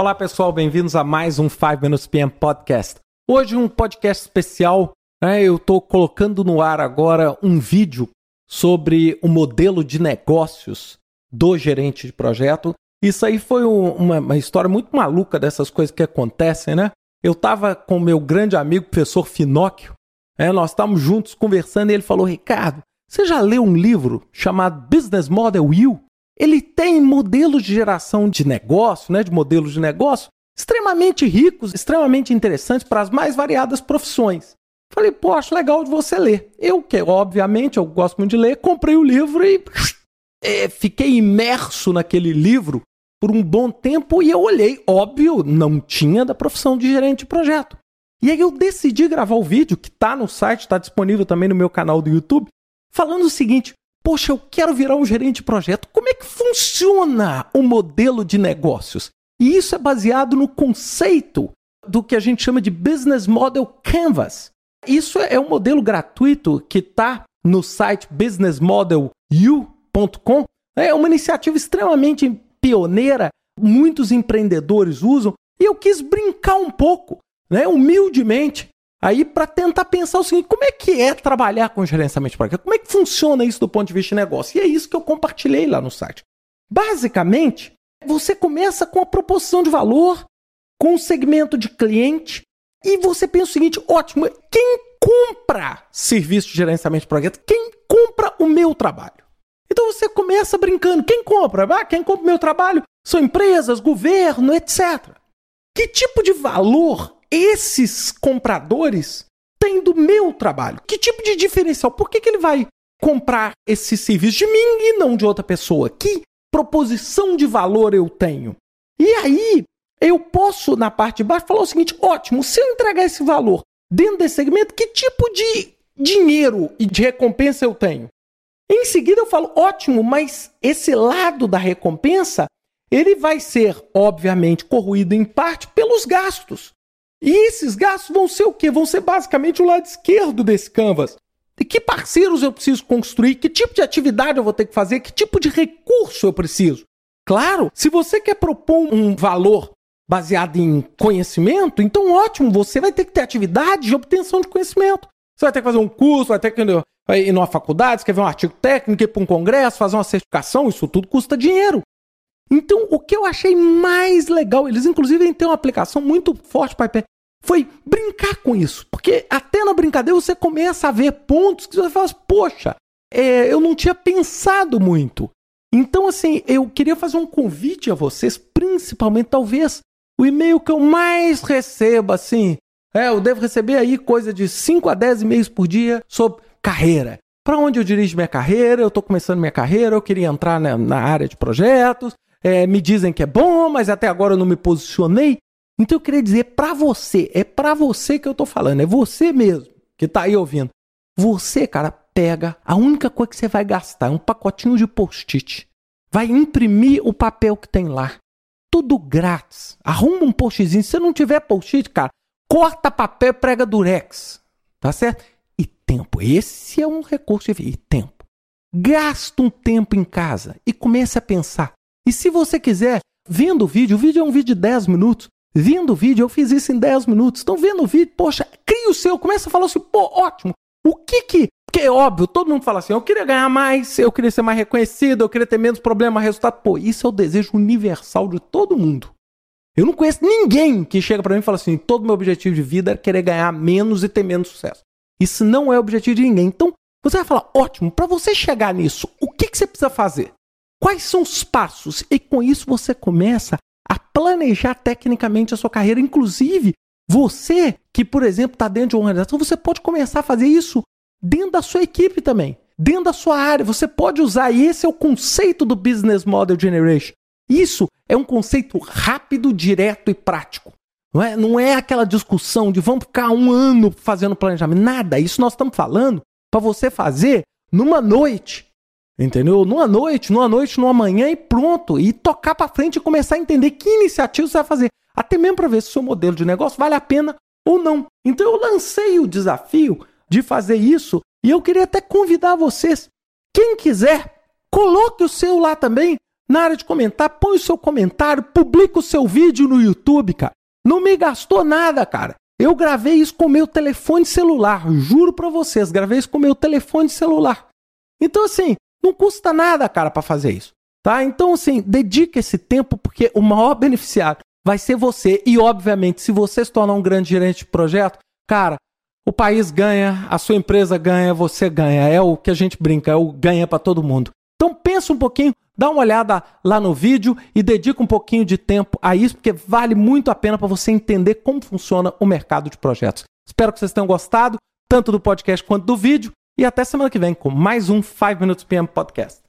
Olá pessoal, bem-vindos a mais um 5 Minutes PM Podcast. Hoje um podcast especial, né? eu estou colocando no ar agora um vídeo sobre o modelo de negócios do gerente de projeto. Isso aí foi uma, uma história muito maluca dessas coisas que acontecem, né? Eu estava com meu grande amigo, professor Finóquio, né? nós estávamos juntos conversando e ele falou: Ricardo, você já leu um livro chamado Business Model U? Ele tem modelos de geração de negócio, né, de modelos de negócio extremamente ricos, extremamente interessantes para as mais variadas profissões. Falei, pô, acho legal de você ler. Eu, que obviamente eu gosto muito de ler, comprei o livro e é, fiquei imerso naquele livro por um bom tempo e eu olhei, óbvio, não tinha da profissão de gerente de projeto. E aí eu decidi gravar o vídeo, que está no site, está disponível também no meu canal do YouTube, falando o seguinte: Poxa, eu quero virar um gerente de projeto. Como é que funciona o modelo de negócios? E isso é baseado no conceito do que a gente chama de Business Model Canvas. Isso é um modelo gratuito que está no site businessmodelU.com. É uma iniciativa extremamente pioneira, muitos empreendedores usam, e eu quis brincar um pouco, né, humildemente, aí para tentar pensar o seguinte: como é que é trabalhar com gerenciamento de projeto? Como é que funciona isso do ponto de vista de negócio? E é isso que eu compartilhei lá no site. Basicamente, você começa com a proposição de valor, com o segmento de cliente, e você pensa o seguinte: ótimo, quem compra serviço de gerenciamento de projeto? Quem compra o meu trabalho? Então você começa brincando: quem compra? Ah, quem compra o meu trabalho? São empresas, governo, etc. Que tipo de valor esses compradores têm do meu trabalho? Que tipo de diferencial? Por que, que ele vai comprar esse serviço de mim e não de outra pessoa? Que proposição de valor eu tenho? E aí, eu posso, na parte de baixo, falar o seguinte: ótimo, se eu entregar esse valor dentro desse segmento, que tipo de dinheiro e de recompensa eu tenho? Em seguida, eu falo: ótimo, mas esse lado da recompensa ele vai ser, obviamente, corroído em parte pelos gastos. E esses gastos vão ser o quê? Vão ser basicamente o lado esquerdo desse canvas. E que parceiros eu preciso construir? Que tipo de atividade eu vou ter que fazer? Que tipo de recurso eu preciso? Claro, se você quer propor um valor baseado em conhecimento, então ótimo, você vai ter que ter atividade de obtenção de conhecimento. Você vai ter que fazer um curso, vai ter que ir numa faculdade, escrever um artigo técnico, ir para um congresso, fazer uma certificação, isso tudo custa dinheiro. Então, o que eu achei mais legal, eles inclusive têm uma aplicação muito forte para iPad, foi brincar com isso. Porque até na brincadeira você começa a ver pontos que você fala, assim, poxa, é, eu não tinha pensado muito. Então, assim, eu queria fazer um convite a vocês, principalmente, talvez, o e-mail que eu mais recebo, assim, é, eu devo receber aí coisa de 5 a 10 e-mails por dia sobre carreira. Para onde eu dirijo minha carreira? Eu estou começando minha carreira, eu queria entrar na, na área de projetos, é, me dizem que é bom, mas até agora eu não me posicionei. Então eu queria dizer para você, é para você que eu tô falando, é você mesmo que tá aí ouvindo. Você, cara, pega, a única coisa que você vai gastar é um pacotinho de post-it. Vai imprimir o papel que tem lá. Tudo grátis. Arruma um postzinho. Se não tiver post-it, cara, corta papel e prega durex. Tá certo? E tempo. Esse é um recurso de E tempo. Gasta um tempo em casa e comece a pensar. E se você quiser, vendo o vídeo, o vídeo é um vídeo de 10 minutos. Vendo o vídeo, eu fiz isso em 10 minutos. Estão vendo o vídeo, poxa, cria o seu, começa a falar assim, pô, ótimo. O que que. Porque é óbvio, todo mundo fala assim, eu queria ganhar mais, eu queria ser mais reconhecido, eu queria ter menos problema, resultado. Pô, isso é o desejo universal de todo mundo. Eu não conheço ninguém que chega para mim e fala assim, todo meu objetivo de vida é querer ganhar menos e ter menos sucesso. Isso não é o objetivo de ninguém. Então, você vai falar, ótimo, para você chegar nisso, o que, que você precisa fazer? Quais são os passos? E com isso você começa a planejar tecnicamente a sua carreira. Inclusive, você que, por exemplo, está dentro de uma organização, você pode começar a fazer isso dentro da sua equipe também, dentro da sua área. Você pode usar, e esse é o conceito do Business Model Generation. Isso é um conceito rápido, direto e prático. Não é, não é aquela discussão de vamos ficar um ano fazendo planejamento. Nada. Isso nós estamos falando para você fazer numa noite. Entendeu? Numa noite, numa noite, numa manhã e pronto. E tocar para frente e começar a entender que iniciativa você vai fazer. Até mesmo para ver se o seu modelo de negócio vale a pena ou não. Então eu lancei o desafio de fazer isso e eu queria até convidar vocês. Quem quiser, coloque o seu lá também. na área de comentar, põe o seu comentário, publica o seu vídeo no YouTube, cara. Não me gastou nada, cara. Eu gravei isso com meu telefone celular, juro para vocês, gravei isso com meu telefone celular. Então assim, não custa nada, cara, para fazer isso, tá? Então assim, dedique esse tempo porque o maior beneficiado vai ser você e obviamente, se você se tornar um grande gerente de projeto, cara, o país ganha, a sua empresa ganha, você ganha. É o que a gente brinca, é o ganha para todo mundo. Então pensa um pouquinho, dá uma olhada lá no vídeo e dedica um pouquinho de tempo a isso, porque vale muito a pena para você entender como funciona o mercado de projetos. Espero que vocês tenham gostado, tanto do podcast quanto do vídeo, e até semana que vem com mais um 5 Minutes PM Podcast.